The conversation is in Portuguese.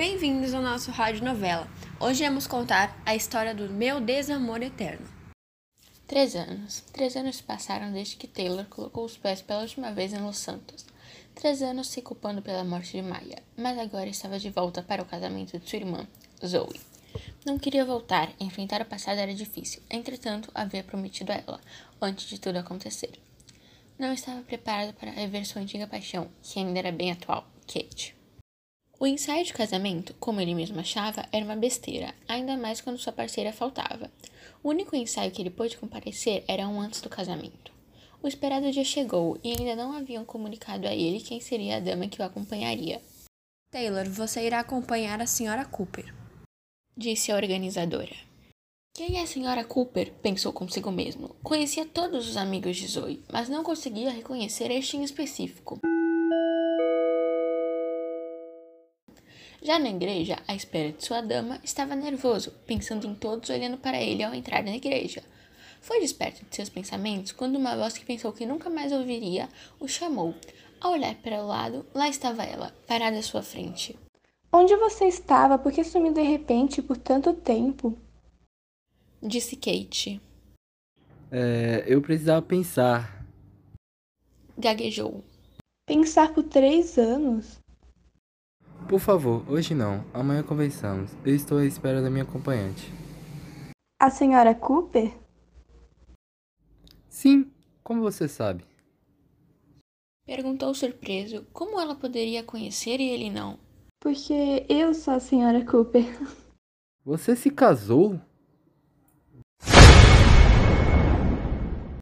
Bem-vindos ao nosso rádio novela. Hoje vamos contar a história do meu desamor eterno. Três anos. Três anos passaram desde que Taylor colocou os pés pela última vez em Los Santos. Três anos se culpando pela morte de Maya, mas agora estava de volta para o casamento de sua irmã, Zoe. Não queria voltar, enfrentar o passado era difícil, entretanto, havia prometido a ela, antes de tudo acontecer. Não estava preparado para rever sua antiga paixão, que ainda era bem atual, Kate. O ensaio de casamento, como ele mesmo achava, era uma besteira, ainda mais quando sua parceira faltava. O único ensaio que ele pôde comparecer era um antes do casamento. O esperado dia chegou e ainda não haviam comunicado a ele quem seria a dama que o acompanharia. Taylor, você irá acompanhar a senhora Cooper, disse a organizadora. Quem é a senhora Cooper? pensou consigo mesmo. Conhecia todos os amigos de Zoe, mas não conseguia reconhecer este em específico. Já na igreja, à espera de sua dama, estava nervoso, pensando em todos olhando para ele ao entrar na igreja. Foi desperto de seus pensamentos quando uma voz que pensou que nunca mais ouviria o chamou. Ao olhar para o lado, lá estava ela, parada à sua frente. Onde você estava? Por que sumiu de repente por tanto tempo? Disse Kate. É, eu precisava pensar. Gaguejou. Pensar por três anos? Por favor, hoje não. Amanhã conversamos. Eu estou à espera da minha acompanhante. A senhora Cooper? Sim, como você sabe? Perguntou surpreso como ela poderia conhecer e ele não. Porque eu sou a senhora Cooper. Você se casou?